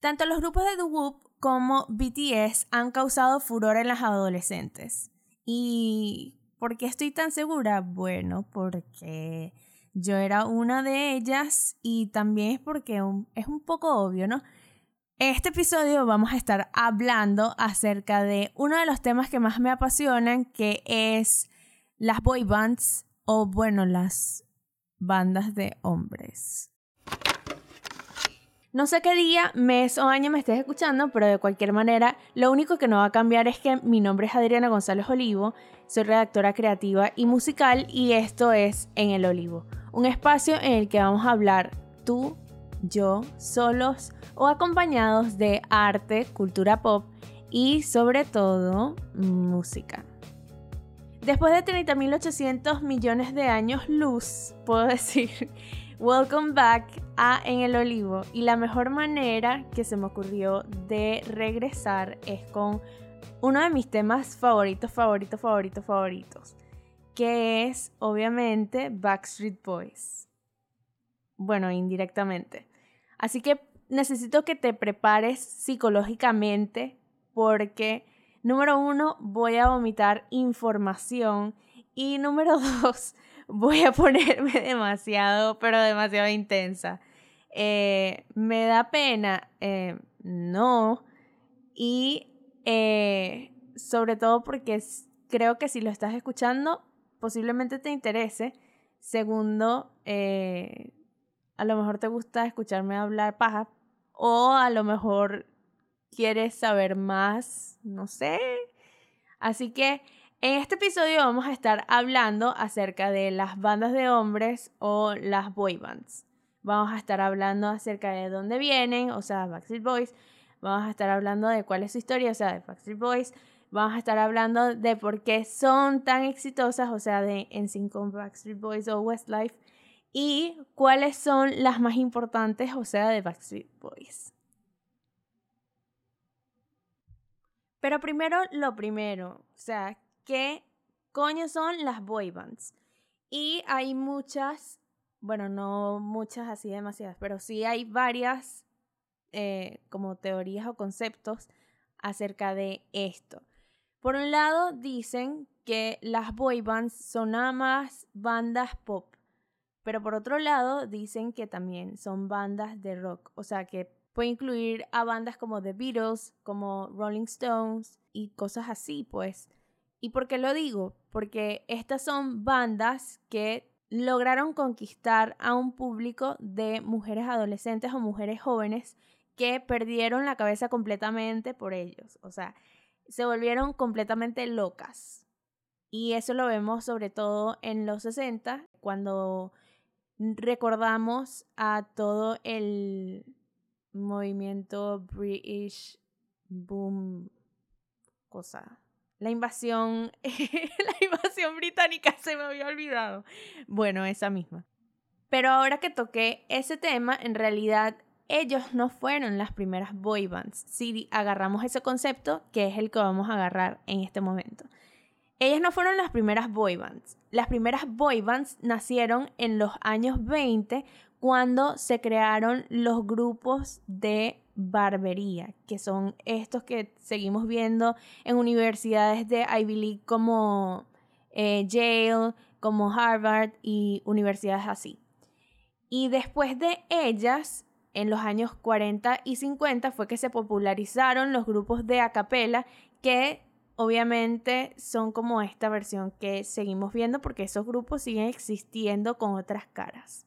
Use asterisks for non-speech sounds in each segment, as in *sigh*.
Tanto los grupos de doo como BTS han causado furor en las adolescentes. ¿Y por qué estoy tan segura? Bueno, porque yo era una de ellas y también es porque es un poco obvio, ¿no? En este episodio vamos a estar hablando acerca de uno de los temas que más me apasionan, que es las boy bands o bueno, las bandas de hombres. No sé qué día, mes o año me estés escuchando, pero de cualquier manera, lo único que no va a cambiar es que mi nombre es Adriana González Olivo, soy redactora creativa y musical y esto es En el Olivo, un espacio en el que vamos a hablar tú, yo, solos o acompañados de arte, cultura pop y sobre todo música. Después de 30.800 millones de años luz, puedo *laughs* decir, welcome back a En el Olivo. Y la mejor manera que se me ocurrió de regresar es con uno de mis temas favoritos, favoritos, favoritos, favoritos, que es obviamente Backstreet Boys. Bueno, indirectamente. Así que necesito que te prepares psicológicamente porque Número uno, voy a vomitar información. Y número *laughs* dos, voy a *laughs* ponerme demasiado, pero demasiado intensa. Eh, me da pena, eh, no. Y eh, sobre todo porque creo que si lo estás escuchando, posiblemente te interese. Segundo, a lo mejor te gusta escucharme hablar paja. O a lo mejor quieres saber más, no sé. Así que en este episodio vamos a estar hablando acerca de las bandas de hombres o las boy bands. Vamos a estar hablando acerca de dónde vienen, o sea, Backstreet Boys. Vamos a estar hablando de cuál es su historia, o sea, de Backstreet Boys. Vamos a estar hablando de por qué son tan exitosas, o sea, de NSYNC Backstreet Boys o Westlife. Y cuáles son las más importantes, o sea, de Backstreet Boys. Pero primero lo primero, o sea, ¿qué coño son las boy bands? Y hay muchas, bueno, no muchas así demasiadas, pero sí hay varias eh, como teorías o conceptos acerca de esto. Por un lado, dicen que las boy bands son nada más bandas pop, pero por otro lado, dicen que también son bandas de rock, o sea que Puede incluir a bandas como The Beatles, como Rolling Stones y cosas así, pues. ¿Y por qué lo digo? Porque estas son bandas que lograron conquistar a un público de mujeres adolescentes o mujeres jóvenes que perdieron la cabeza completamente por ellos. O sea, se volvieron completamente locas. Y eso lo vemos sobre todo en los 60, cuando recordamos a todo el movimiento British Boom cosa. La invasión, *laughs* la invasión británica se me había olvidado. Bueno, esa misma. Pero ahora que toqué ese tema, en realidad ellos no fueron las primeras boy bands. Si agarramos ese concepto, que es el que vamos a agarrar en este momento. Ellas no fueron las primeras boy bands. Las primeras boy bands nacieron en los años 20 cuando se crearon los grupos de barbería, que son estos que seguimos viendo en universidades de Ivy League como eh, Yale, como Harvard y universidades así. Y después de ellas, en los años 40 y 50, fue que se popularizaron los grupos de a capella que obviamente son como esta versión que seguimos viendo porque esos grupos siguen existiendo con otras caras.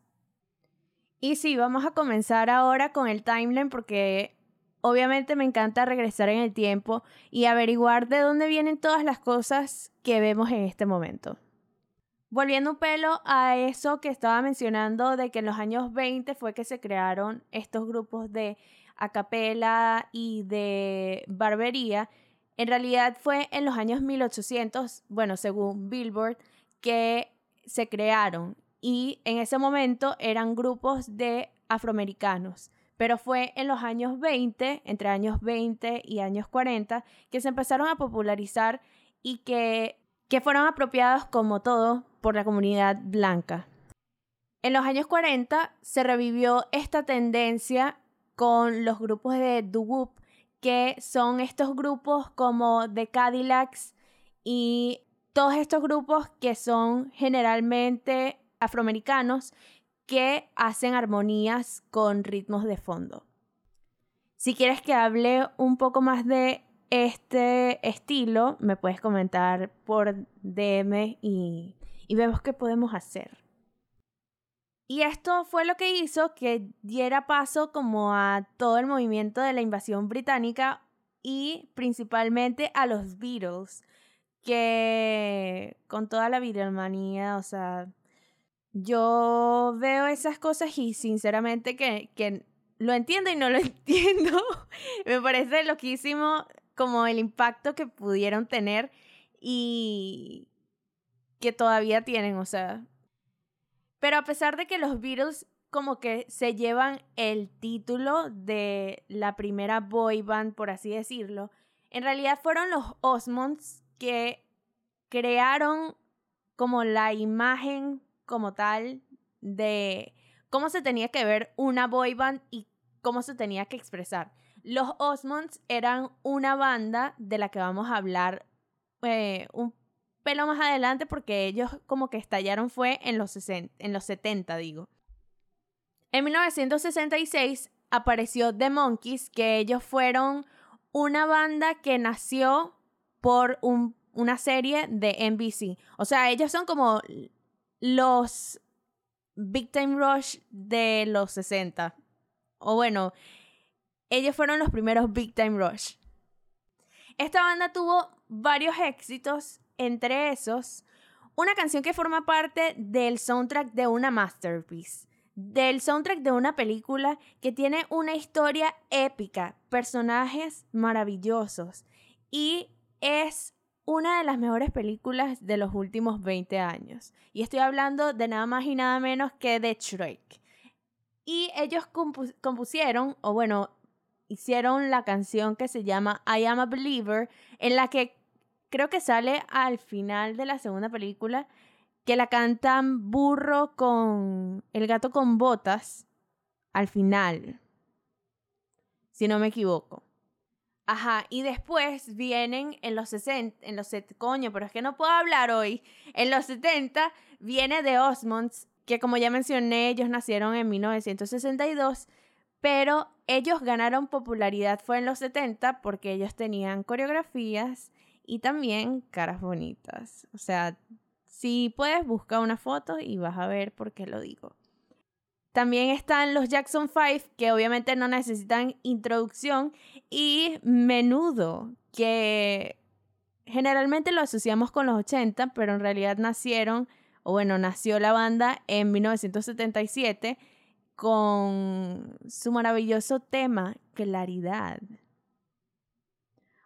Y sí, vamos a comenzar ahora con el timeline porque obviamente me encanta regresar en el tiempo y averiguar de dónde vienen todas las cosas que vemos en este momento. Volviendo un pelo a eso que estaba mencionando de que en los años 20 fue que se crearon estos grupos de acapela y de barbería, en realidad fue en los años 1800, bueno, según Billboard, que se crearon y en ese momento eran grupos de afroamericanos. Pero fue en los años 20, entre años 20 y años 40, que se empezaron a popularizar y que, que fueron apropiados como todo por la comunidad blanca. En los años 40 se revivió esta tendencia con los grupos de doo que son estos grupos como The Cadillacs y todos estos grupos que son generalmente afroamericanos que hacen armonías con ritmos de fondo. Si quieres que hable un poco más de este estilo, me puedes comentar por DM y, y vemos qué podemos hacer. Y esto fue lo que hizo que diera paso como a todo el movimiento de la invasión británica y principalmente a los Beatles, que con toda la Beatlemanía, o sea, yo veo esas cosas y sinceramente que, que lo entiendo y no lo *laughs* entiendo. Me parece loquísimo como el impacto que pudieron tener y que todavía tienen, o sea, pero a pesar de que los Beatles como que se llevan el título de la primera boy band, por así decirlo, en realidad fueron los Osmonds que crearon como la imagen como tal de cómo se tenía que ver una boy band y cómo se tenía que expresar. Los Osmonds eran una banda de la que vamos a hablar eh, un pelo más adelante porque ellos como que estallaron fue en los, 60, en los 70, digo. En 1966 apareció The Monkeys, que ellos fueron una banda que nació por una serie de NBC. O sea, ellos son como los Big Time Rush de los 60. O bueno, ellos fueron los primeros Big Time Rush. Esta banda tuvo varios éxitos entre esos, una canción que forma parte del soundtrack de una masterpiece, del soundtrack de una película que tiene una historia épica, personajes maravillosos y es una de las mejores películas de los últimos 20 años. Y estoy hablando de nada más y nada menos que de Shrek. Y ellos compusieron, o bueno, hicieron la canción que se llama I Am a Believer, en la que creo que sale al final de la segunda película, que la cantan burro con el gato con botas al final, si no me equivoco. Ajá, y después vienen en los 60, en los coño, pero es que no puedo hablar hoy. En los 70 viene The Osmonds, que como ya mencioné, ellos nacieron en 1962, pero ellos ganaron popularidad fue en los 70 porque ellos tenían coreografías y también caras bonitas. O sea, si puedes, busca una foto y vas a ver por qué lo digo. También están los Jackson 5, que obviamente no necesitan introducción, y Menudo, que generalmente lo asociamos con los 80, pero en realidad nacieron, o bueno, nació la banda en 1977 con su maravilloso tema, Claridad.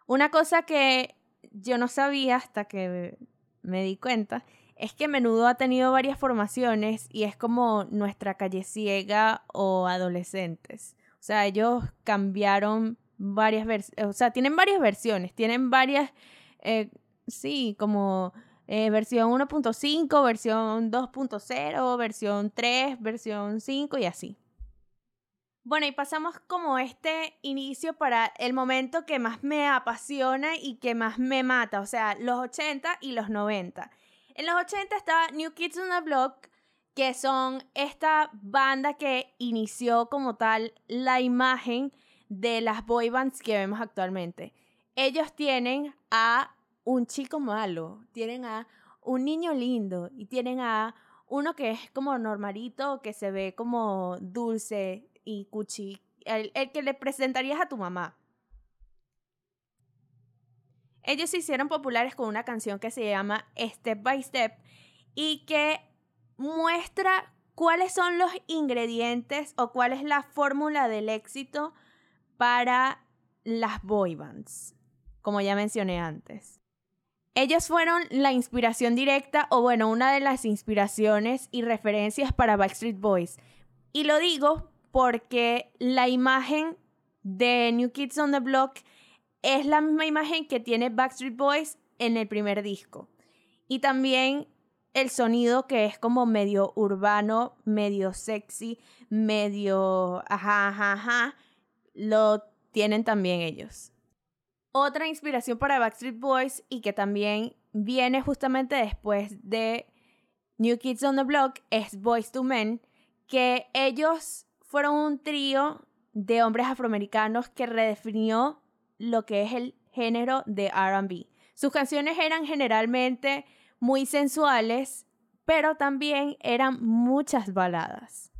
Una cosa que yo no sabía hasta que me di cuenta es que Menudo ha tenido varias formaciones y es como nuestra calle ciega o adolescentes. O sea, ellos cambiaron varias versiones, o sea, tienen varias versiones, tienen varias, eh, sí, como eh, versión 1.5, versión 2.0, versión 3, versión 5 y así. Bueno, y pasamos como este inicio para el momento que más me apasiona y que más me mata, o sea, los 80 y los 90. En los 80 estaba New Kids on the Block, que son esta banda que inició como tal la imagen de las boy bands que vemos actualmente. Ellos tienen a un chico malo, tienen a un niño lindo y tienen a uno que es como normalito, que se ve como dulce, y Cuchi, el, que le presentarías a tu mamá. Ellos se hicieron populares con una canción que se llama Step by Step y que muestra cuáles son los ingredientes o cuál es la fórmula del éxito para las boy bands, como ya mencioné antes. Ellos fueron la inspiración directa, o bueno, una de las inspiraciones y referencias para Backstreet Boys. Y lo digo porque la imagen de New Kids on the Block es la misma imagen que tiene Backstreet Boys en el primer disco. Y también el sonido que es como medio urbano, medio sexy, medio ajá, ajá, ajá, lo tienen también ellos. Otra inspiración para Backstreet Boys y que también viene justamente después de New Kids on the Block es Boys to Men, que ellos fueron un trío de hombres afroamericanos que redefinió lo que es el género de RB. Sus canciones eran generalmente muy sensuales, pero también eran muchas baladas.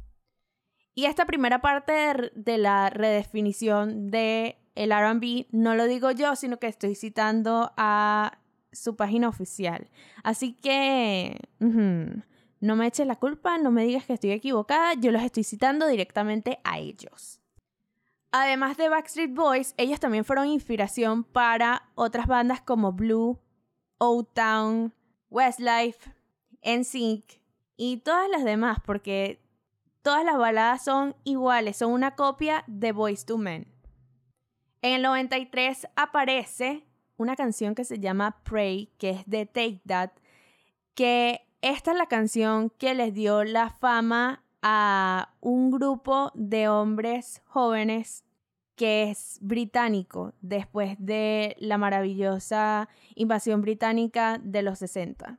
Y esta primera parte de, la redefinición de el RB no lo digo yo, sino que estoy citando a su página oficial. Así que no me eches la culpa, no me digas que estoy equivocada, yo los estoy citando directamente a ellos. Además de Backstreet Boys, ellos también fueron inspiración para otras bandas como Blue, Old Town, Westlife, NSYNC y todas las demás, porque todas las baladas son iguales, son una copia de Boys to Men. En el 93 aparece una canción que se llama Pray, que es de Take That, que esta es la canción que les dio la fama a un grupo de hombres jóvenes que es británico después de la maravillosa invasión británica de los 60.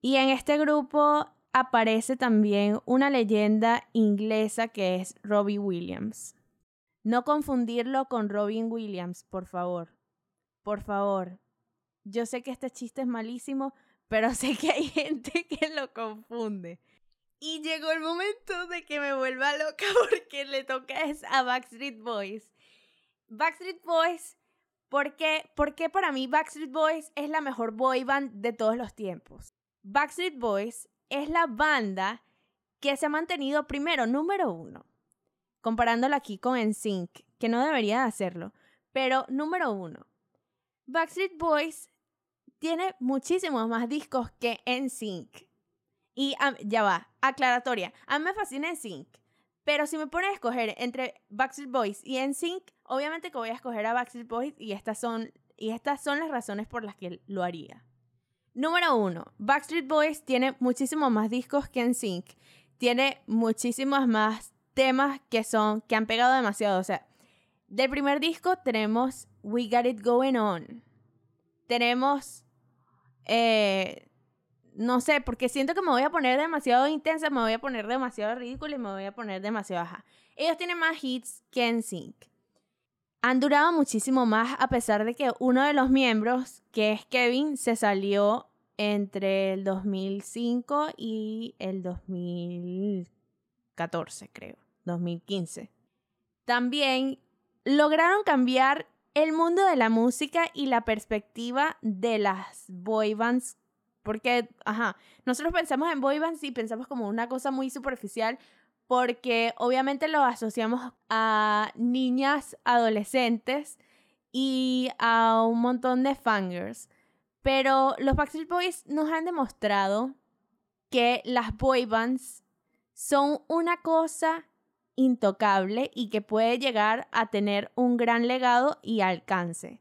Y en este grupo aparece también una leyenda inglesa que es Robbie Williams. No confundirlo con Robin Williams, por favor. Por favor. Yo sé que este chiste es malísimo, pero *laughs* sé que hay gente que lo confunde. Y llegó el momento de que me vuelva loca *laughs* porque le toca a Backstreet Boys. Backstreet Boys, ¿por qué? Porque para mí Backstreet Boys es la mejor boy band de todos los tiempos. Backstreet Boys es la banda que se ha mantenido primero, número uno, comparándolo aquí con NSYNC, que no debería hacerlo, pero número uno. Backstreet Boys tiene muchísimos más discos que NSYNC. Y ya va, aclaratoria. A mí me fascina NSYNC. Pero si me ponen a escoger entre Backstreet Boys y NSYNC, obviamente que voy a escoger a Backstreet Boys y estas son, y estas son las razones por las que lo haría. Número uno, Backstreet Boys tiene muchísimos más discos que NSYNC. Tiene muchísimos más temas que son, que han pegado demasiado. O sea, del primer disco tenemos We Got It Going On. Tenemos eh, no sé, porque siento que me voy a poner demasiado intensa, me voy a poner demasiado ridícula y me voy a poner demasiado baja. Ellos tienen más hits que en Sync. Han durado muchísimo más a pesar de que uno de los miembros, que es Kevin, se salió entre el 2005 y el 2014, creo, 2015. También lograron cambiar el mundo de la música y la perspectiva de las boy bands porque, ajá, nosotros pensamos en boy bands y pensamos como una cosa muy superficial porque obviamente lo asociamos a niñas adolescentes y a un montón de fangirls. Pero los Backstreet Boys nos han demostrado que las boy son una cosa intocable y que puede llegar a tener un gran legado y alcance.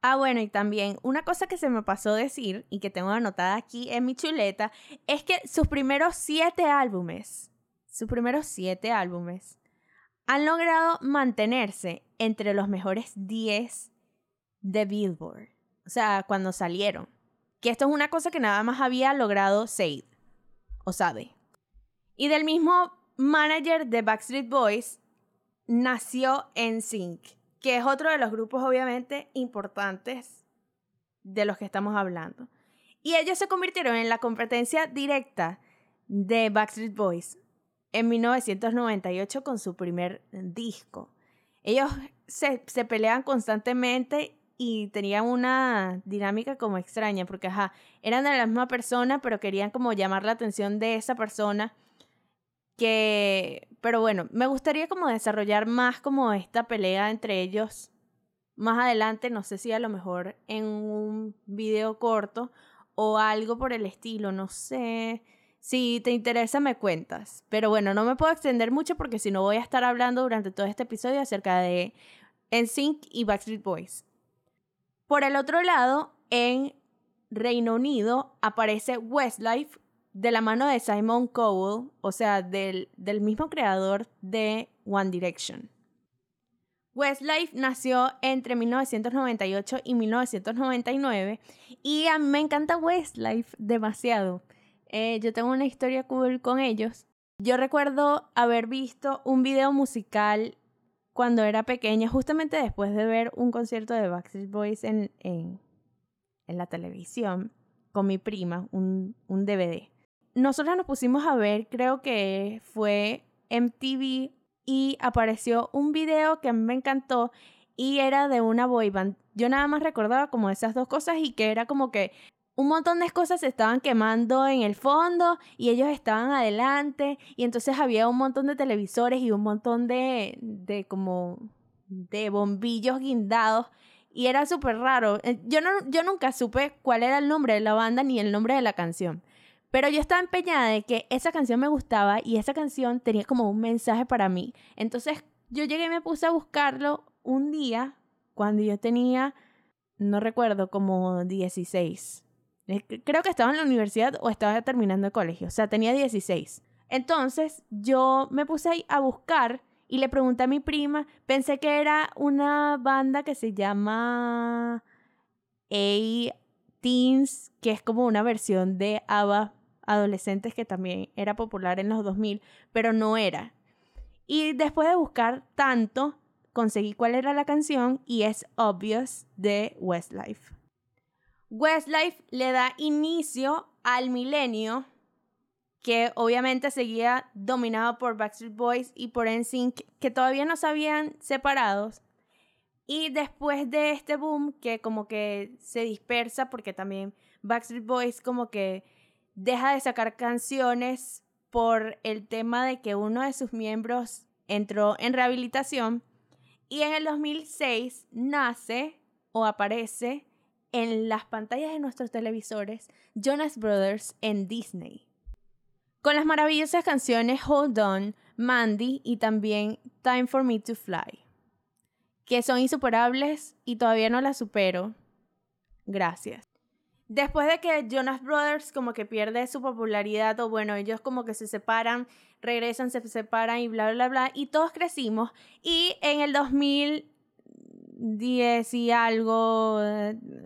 Ah, bueno, y también una cosa que se me pasó decir y que tengo anotada aquí en mi chuleta es que sus primeros siete álbumes, sus primeros siete álbumes, han logrado mantenerse entre los mejores 10 de Billboard. O sea, cuando salieron. Que esto es una cosa que nada más había logrado Said. O sabe. Y del mismo manager de Backstreet Boys nació en Sync que es otro de los grupos obviamente importantes de los que estamos hablando. Y ellos se convirtieron en la competencia directa de Backstreet Boys en 1998 con su primer disco. Ellos se, se pelean constantemente y tenían una dinámica como extraña, porque ajá, eran de la misma persona, pero querían como llamar la atención de esa persona que, pero bueno, me gustaría como desarrollar más como esta pelea entre ellos más adelante, no sé si a lo mejor en un video corto o algo por el estilo, no sé. Si te interesa, me cuentas. Pero bueno, no me puedo extender mucho porque si no voy a estar hablando durante todo este episodio acerca de NSYNC y Backstreet Boys. Por el otro lado, en Reino Unido aparece Westlife de la mano de Simon Cowell, o sea, del, del mismo creador de One Direction. Westlife nació entre 1998 y 1999 y a mí me encanta Westlife demasiado. Eh, yo tengo una historia cool con ellos. Yo recuerdo haber visto un video musical cuando era pequeña, justamente después de ver un concierto de Backstreet Boys en, en, la televisión con mi prima, un, un DVD. Nosotros nos pusimos a ver, creo que fue MTV y apareció un video que me encantó y era de una boy band. Yo nada más recordaba como esas dos cosas y que era como que un montón de cosas se estaban quemando en el fondo y ellos estaban adelante y entonces había un montón de televisores y un montón de, de como de bombillos guindados y era súper raro. Eh, yo, no, yo nunca supe cuál era el nombre de la banda ni el nombre de la canción. Pero yo estaba empeñada de que esa canción me gustaba y esa canción tenía como un mensaje para mí. Entonces yo llegué y me puse a buscarlo un día cuando yo tenía, no recuerdo, como 16 Creo que estaba en la universidad o estaba terminando el colegio, o sea, tenía 16. Entonces yo me puse a buscar y le pregunté a mi prima, pensé que era una banda que se llama A-Teens, que es como una versión de ABBA adolescentes que también era popular en los 2000, pero no era. Y después de buscar tanto, conseguí cuál era la canción y es Obvious de Westlife. Westlife le da inicio al milenio, que obviamente seguía dominado por Backstreet Boys y por NSYNC, que todavía no se habían separados. Y después de este boom, que como que se dispersa, porque también Backstreet Boys como que deja de sacar canciones por el tema de que uno de sus miembros entró en rehabilitación. Y en el 2006 nace o aparece en las pantallas de nuestros televisores Jonas Brothers en Disney. Con las maravillosas canciones Hold On, Mandy y también Time for Me to Fly, que son insuperables y todavía no las supero. Gracias. Después de que Jonas Brothers como que pierde su popularidad o bueno, ellos como que se separan, regresan, se separan y bla, bla, bla, y todos crecimos. Y en el 2000 10 y algo,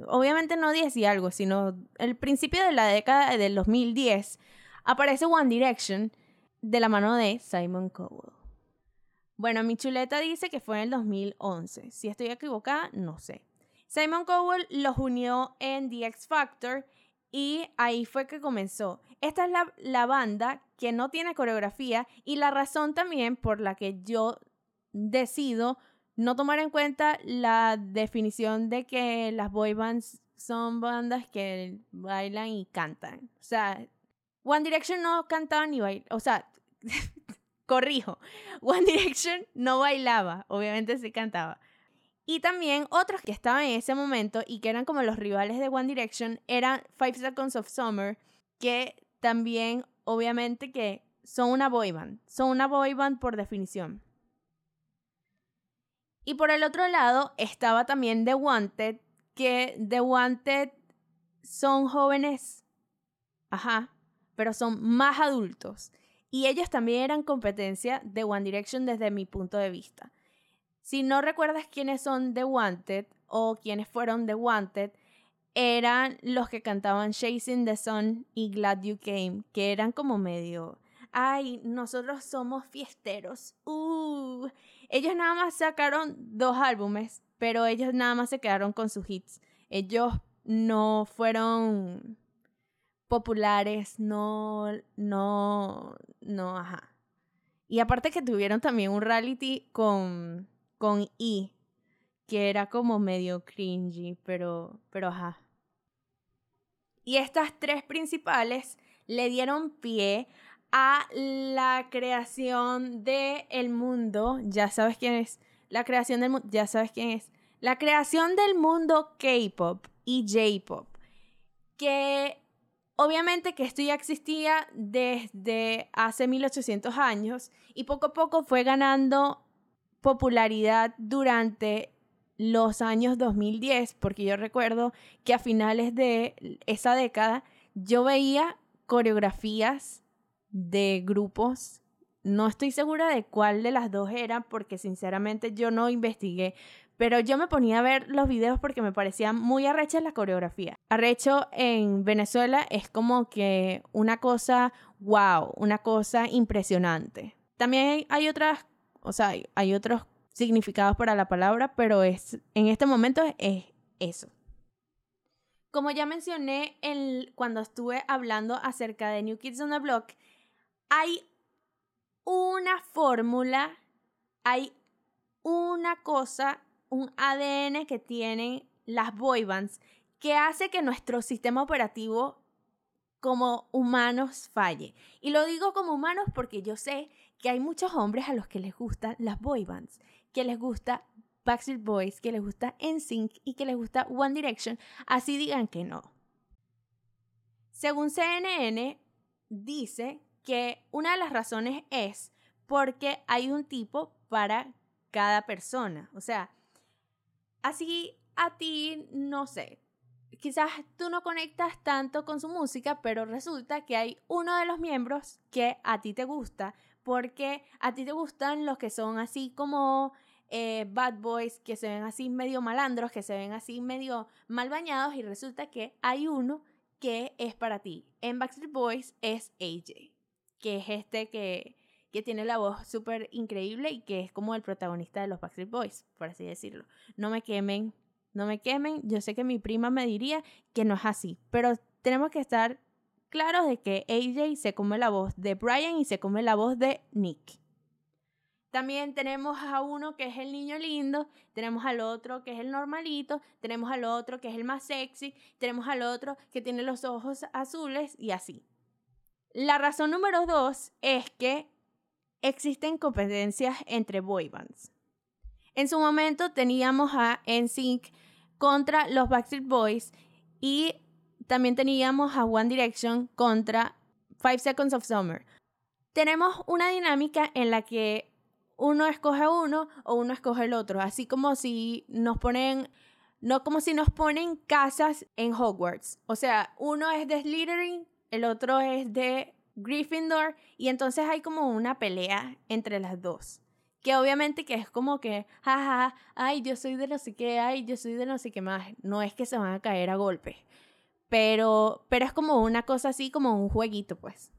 obviamente no 10 y algo, sino el principio de la década del 2010, aparece One Direction de la mano de Simon Cowell. Bueno, mi chuleta dice que fue en el 2011. Si estoy equivocada, no sé. Simon Cowell los unió en The X Factor y ahí fue que comenzó. Esta es la, la banda que no tiene coreografía y la razón también por la que yo decido no tomar en cuenta la definición de que las boy bands son bandas que bailan y cantan. O sea, One Direction no cantaba ni bailaba. O sea, *laughs* corrijo, One Direction no bailaba, obviamente sí cantaba. Y también otros que estaban en ese momento y que eran como los rivales de One Direction eran Five Seconds of Summer, que también obviamente que son una boy band, son una boy band por definición. Y por el otro lado estaba también The Wanted, que The Wanted son jóvenes, ajá, pero son más adultos. Y ellos también eran competencia de One Direction desde mi punto de vista. Si no recuerdas quiénes son The Wanted o quiénes fueron The Wanted, eran los que cantaban Chasing the Sun y Glad You Came, que eran como medio, ay, nosotros somos fiesteros. Uh, ellos nada más sacaron dos álbumes, pero ellos nada más se quedaron con sus hits. Ellos no fueron populares, no, no, no, ajá. Y aparte que tuvieron también un reality con, con E, que era como medio cringy, pero, pero ajá. Y estas tres principales le dieron pie a la creación del el mundo, ya sabes quién es, la creación del mundo, ya sabes quién es, la creación del mundo K-pop y J-pop, que obviamente que esto ya existía desde hace 1800 años y poco a poco fue ganando popularidad durante los años 2010, porque yo recuerdo que a finales de esa década yo veía coreografías de grupos No estoy segura de cuál de las dos era porque sinceramente yo no investigué, pero yo me ponía a ver los videos porque me parecía muy arrecha la coreografía. Arrecho en Venezuela es como que una cosa wow, una cosa impresionante. También hay, otras, o sea, hay, otros significados para la palabra, pero es en este momento es eso. Como ya mencioné cuando estuve hablando acerca de New Kids on the Block, hay una fórmula, hay una cosa, un ADN que tienen las boy bands que hace que nuestro sistema operativo como humanos falle. Y lo digo como humanos porque yo sé que hay muchos hombres a los que les gustan las boy bands, que les gusta Backstreet Boys, que les gusta NSYNC y que les gusta One Direction, así digan que no. Según CNN, dice que una de las razones es porque hay un tipo para cada persona. O sea, así a ti, no sé, quizás tú no conectas tanto con su música, pero resulta que hay uno de los miembros que a ti te gusta, porque a ti te gustan los que son así como eh, bad boys, que se ven así medio malandros, que se ven así medio mal bañados, y resulta que hay uno que es para ti. En Backstreet Boys es AJ, que es este que, que tiene la voz súper increíble y que es como el protagonista de los Backstreet Boys, por así decirlo. No me quemen, no me quemen. Yo sé que mi prima me diría que no es así, pero tenemos que estar claros de que AJ se come la voz de Brian y se come la voz de Nick. También tenemos a uno que es el niño lindo, tenemos al otro que es el normalito, tenemos al otro que es el más sexy, tenemos al otro que tiene los ojos azules y así. La razón número dos es que existen competencias entre boy bands. En su momento teníamos a NSYNC contra los Backstreet Boys y también teníamos a One Direction contra Five Seconds of Summer. Tenemos una dinámica en la que uno escoge uno o uno escoge el otro, así como si nos ponen, no como si nos ponen casas en Hogwarts. O sea, uno es de Slytherin, el otro es de Gryffindor y entonces hay como una pelea entre las dos. Que obviamente que es como que, jaja, ay, yo soy de no sé qué, ay, yo soy de no sé qué más. No es que se van a caer a golpes. Pero, pero es como una cosa así, como un jueguito, pues.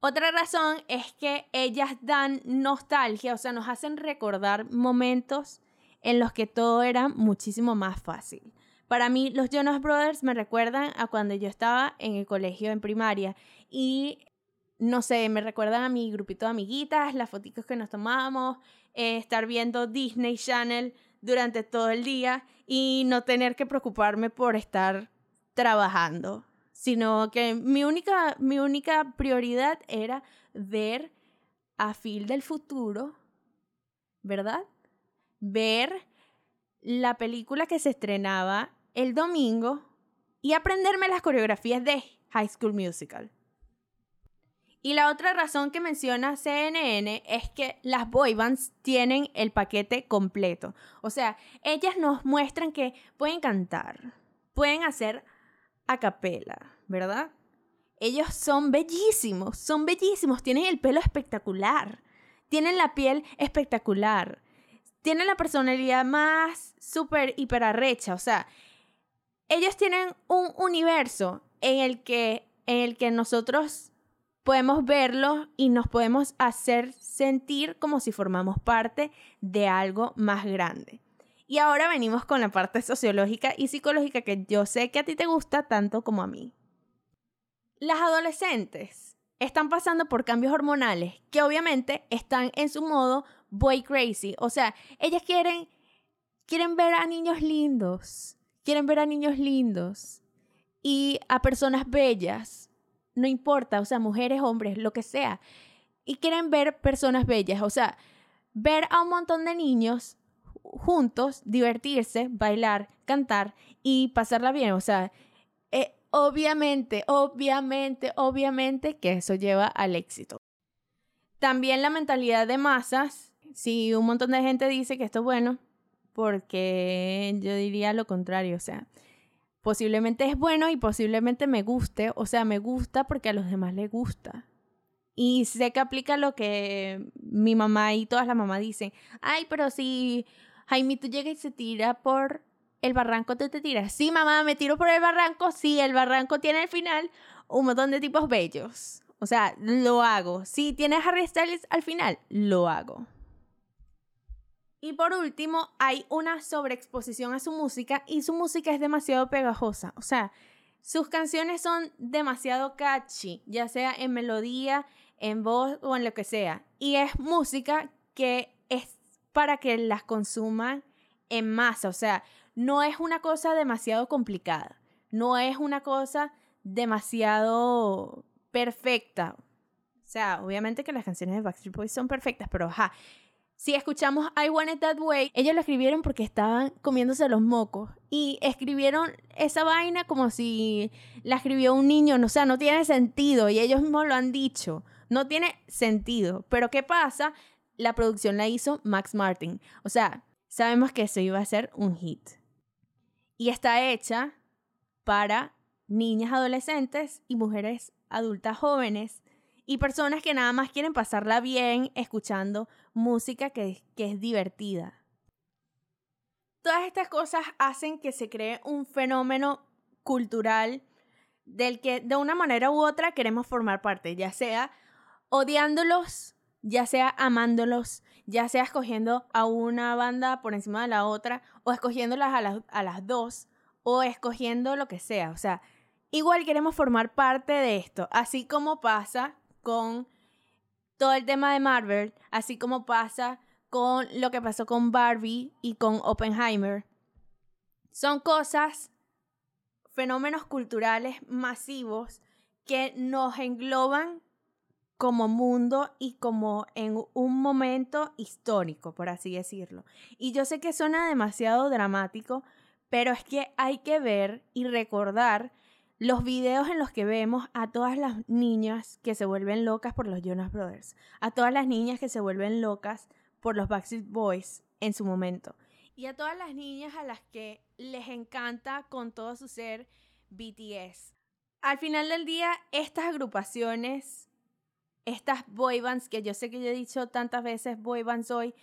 Otra razón es que ellas dan nostalgia, o sea, nos hacen recordar momentos en los que todo era muchísimo más fácil. Para mí, los Jonas Brothers me recuerdan a cuando yo estaba en el colegio en primaria y no sé, me recuerdan a mi grupito de amiguitas, las fotitos que nos tomábamos, eh, estar viendo Disney Channel durante todo el día y no tener que preocuparme por estar trabajando, sino que mi única, mi única prioridad era ver a Phil del futuro, ¿verdad? Ver la película que se estrenaba el domingo y aprenderme las coreografías de High School Musical. Y la otra razón que menciona CNN es que las boy bands tienen el paquete completo. O sea, ellas nos muestran que pueden cantar, pueden hacer a capela, ¿verdad? Ellos son bellísimos, son bellísimos, tienen el pelo espectacular, tienen la piel espectacular, tienen la personalidad más súper hiper arrecha, o sea, ellos tienen un universo en el que, en el que nosotros podemos verlo y nos podemos hacer sentir como si formamos parte de algo más grande. Y ahora venimos con la parte sociológica y psicológica que yo sé que a ti te gusta tanto como a mí. Las adolescentes están pasando por cambios hormonales que obviamente están en su modo boy crazy. O sea, ellas quieren, quieren ver a niños lindos, quieren ver a niños lindos y a personas bellas no importa, o sea, mujeres, hombres, lo que sea. Y quieren ver personas bellas, o sea, ver a un montón de niños juntos, divertirse, bailar, cantar y pasarla bien. O sea, eh, obviamente, obviamente, obviamente que eso lleva al éxito. También la mentalidad de masas, si un montón de gente dice que esto es bueno, porque yo diría lo contrario, o sea, posiblemente es bueno y posiblemente me guste, o sea, me gusta porque a los demás les gusta. Y sé que aplica lo que mi mamá y todas las mamás dicen. Ay, pero si Jaimito llega y se tira por el barranco, ¿tú te tiras? Sí, mamá, me tiro por el barranco. Sí, el barranco tiene al final un montón de tipos bellos. O sea, lo hago. Si tienes Harry Styles al final, lo hago. Y por último, hay una sobreexposición a su música y su música es demasiado pegajosa. O sea, sus canciones son demasiado catchy, ya sea en melodía, en voz o en lo que sea. Y es música que para que las consuman en masa. O sea, no es una cosa demasiado complicada. No es una cosa demasiado perfecta. O sea, obviamente que las canciones de Backstreet Boys son perfectas, pero ajá, si escuchamos I Want It That Way, ellos lo escribieron porque estaban comiéndose los mocos y escribieron esa vaina como si la escribió un niño, o sea, no tiene sentido y ellos mismos lo han dicho, no tiene sentido. Pero ¿qué pasa? La producción la hizo Max Martin, o sea, sabemos que eso iba a ser un hit. Y está hecha para niñas adolescentes y mujeres adultas jóvenes y personas que nada más quieren pasarla bien escuchando música que, que es divertida. Todas estas cosas hacen que se cree un fenómeno cultural del que de una manera u otra queremos formar parte, ya sea odiándolos, ya sea amándolos, ya sea escogiendo a una banda por encima de la otra, o escogiéndolas a las, a las dos, o escogiendo lo que sea. O sea, igual queremos formar parte de esto, así como pasa con todo el tema de Marvel, así como pasa con lo que pasó con Barbie y con Oppenheimer. Son cosas, fenómenos culturales masivos que nos engloban como mundo y como en un momento histórico, por así decirlo. Y yo sé que suena demasiado dramático, pero es que hay que ver y recordar los videos en los que vemos a todas las niñas que se vuelven locas por los Jonas Brothers, a todas las niñas que se vuelven locas por los Backstreet Boys en su momento, y a todas las niñas a las que les encanta con todo su ser BTS. Al final del día, estas agrupaciones, estas boy bands, que yo sé que yo he dicho tantas veces boy bands hoy,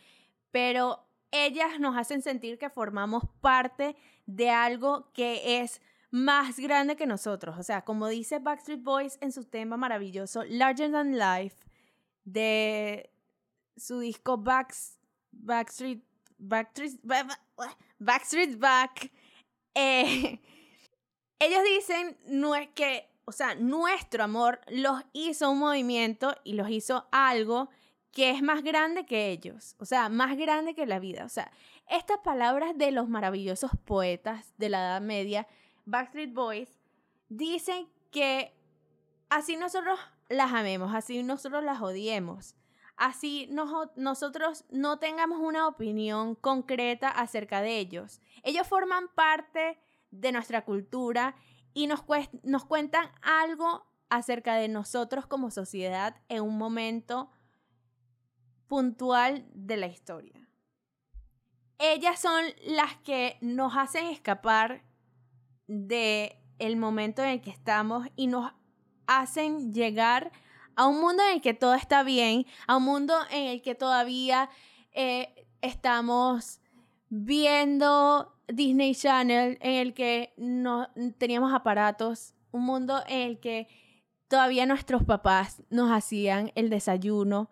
pero ellas nos hacen sentir que formamos parte de algo que es más grande que nosotros. O sea, como dice Backstreet Boys en su tema maravilloso, Larger Than Life, de su disco Backstreet, Backstreet, Backstreet Back, eh, *laughs* ellos dicen no es que, o sea, nuestro amor los hizo un movimiento y los hizo algo que es más grande que ellos, o sea, más grande que la vida. O sea, estas palabras de los maravillosos poetas de la Edad Media Backstreet Boys, dicen que así nosotros las amemos, así nosotros las odiemos, así nosotros no tengamos una opinión concreta acerca de ellos. Ellos forman parte de nuestra cultura y nos, cuentan algo acerca de nosotros como sociedad en un momento puntual de la historia. Ellas son las que nos hacen escapar de el momento en el que estamos y nos hacen llegar a un mundo en el que todo está bien, a un mundo en el que todavía eh, estamos viendo Disney Channel, en el que no teníamos aparatos, un mundo en el que todavía nuestros papás nos hacían el desayuno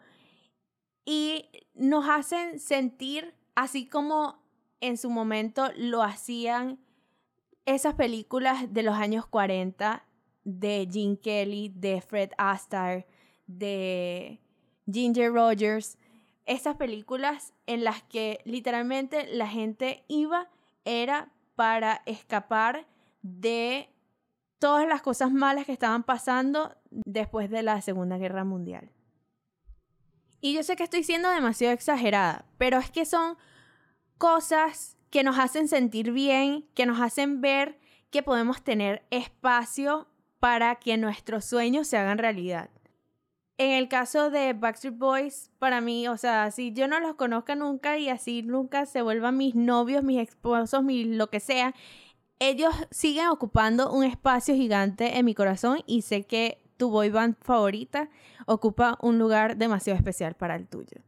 y nos hacen sentir así como en su momento lo hacían esas películas de los años 40 de Gene Kelly, de Fred Astaire, de Ginger Rogers, esas películas en las que literalmente la gente iba era para escapar de todas las cosas malas que estaban pasando después de la Segunda Guerra Mundial. Y yo sé que estoy siendo demasiado exagerada, pero es que son cosas que nos hacen sentir bien, que nos hacen ver que podemos tener espacio para que nuestros sueños se hagan realidad. En el caso de Backstreet Boys, para mí, o sea, si yo no los conozca nunca y así nunca se vuelvan mis novios, mis esposos, mi lo que sea, ellos siguen ocupando un espacio gigante en mi corazón y sé que tu boy band favorita ocupa un lugar demasiado especial para el tuyo.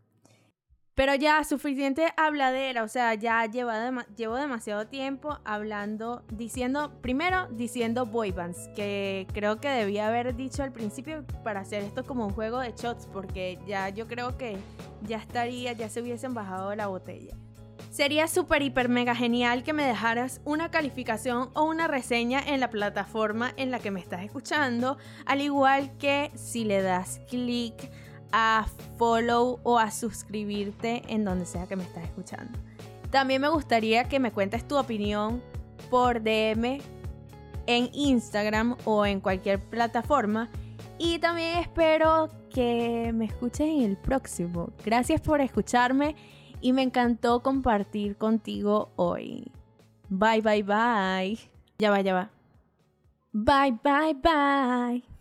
Pero ya, suficiente habladera, o sea, ya llevo, llevo demasiado tiempo hablando, diciendo, primero diciendo boy bands, que creo que debía haber dicho al principio para hacer esto como un juego de shots, porque ya yo creo que ya estaría, ya se hubiesen bajado la botella. Sería súper, hiper, mega genial que me dejaras una calificación o una reseña en la plataforma en la que me estás escuchando, al igual que si le das clic a follow o a suscribirte en donde sea que me estás escuchando. También me gustaría que me cuentes tu opinión por DM en Instagram o en cualquier plataforma. Y también espero que me escuches en el próximo. Gracias por escucharme y me encantó compartir contigo hoy. Bye, bye, bye. Ya va, ya va. Bye, bye, bye.